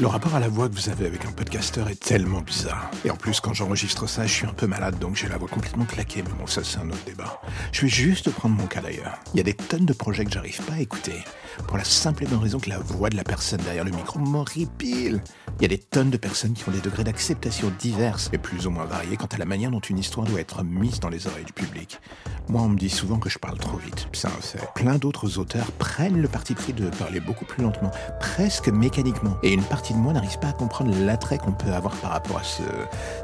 Le rapport à la voix que vous avez avec un podcasteur est tellement bizarre. Et en plus, quand j'enregistre ça, je suis un peu malade, donc j'ai la voix complètement claquée. Mais bon, ça, c'est un autre débat. Je vais juste prendre mon cas d'ailleurs. Il y a des tonnes de projets que j'arrive pas à écouter. Pour la simple et bonne raison que la voix de la personne derrière le micro m'horripile. Il y a des tonnes de personnes qui ont des degrés d'acceptation diverses et plus ou moins variés quant à la manière dont une histoire doit être mise dans les oreilles du public. Moi, on me dit souvent que je parle trop vite. Fait. Plein d'autres auteurs prennent le parti pris de parler beaucoup plus lentement, presque mécaniquement. Et une partie de moi n'arrive pas à comprendre l'attrait qu'on peut avoir par rapport à ce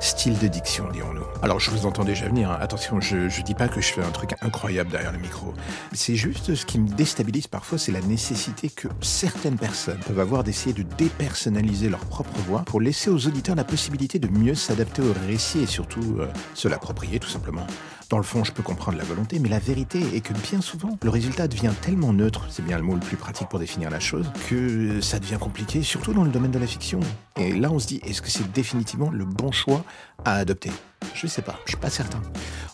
style de diction, dirons-nous. Alors, je vous entends déjà venir. hein. Attention, je, je dis pas que je fais un truc incroyable derrière le micro. C'est juste ce qui me déstabilise parfois, c'est la nécessité que certaines personnes peuvent avoir d'essayer de dépersonnaliser leur propre voix pour laisser aux auditeurs la possibilité de mieux s'adapter au récit et surtout euh, se l'approprier tout simplement. Dans le fond, je peux comprendre la mais la vérité est que bien souvent, le résultat devient tellement neutre, c'est bien le mot le plus pratique pour définir la chose, que ça devient compliqué, surtout dans le domaine de la fiction. Et là, on se dit, est-ce que c'est définitivement le bon choix à adopter? Je sais pas, je suis pas certain.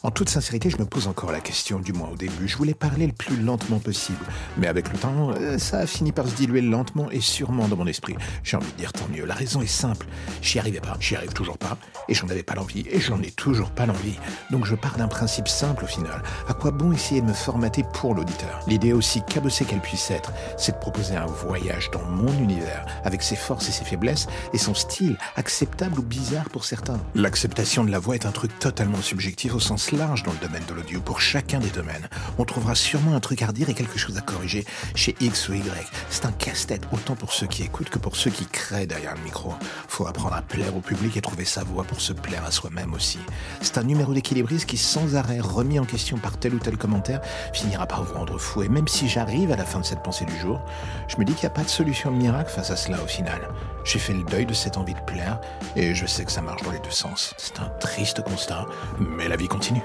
En toute sincérité, je me pose encore la question, du moins au début. Je voulais parler le plus lentement possible, mais avec le temps, euh, ça a fini par se diluer lentement et sûrement dans mon esprit. J'ai envie de dire tant mieux. La raison est simple. J'y arrivais pas, j'y arrive toujours pas, et j'en avais pas l'envie, et j'en ai toujours pas l'envie. Donc je pars d'un principe simple au final. À quoi bon essayer de me formater pour l'auditeur? L'idée aussi cabossée qu'elle puisse être, c'est de proposer un voyage dans mon univers, avec ses forces et ses faiblesses, et son style, acceptable ou bizarre pour certains. L'acceptation de la voix est un truc totalement subjectif au sens large dans le domaine de l'audio, pour chacun des domaines. On trouvera sûrement un truc à redire et quelque chose à corriger chez X ou Y. C'est un casse-tête autant pour ceux qui écoutent que pour ceux qui créent derrière le micro. Faut apprendre à plaire au public et trouver sa voix pour se plaire à soi-même aussi. C'est un numéro d'équilibriste qui, sans arrêt remis en question par tel ou tel commentaire, finira par vous rendre fou. Et même si j'arrive à la fin de cette pensée du jour, je me dis qu'il n'y a pas de solution miracle face à cela au final. J'ai fait le deuil de cette envie de plaire et je sais que ça marche dans les deux sens. C'est un triste constat, mais la vie continue.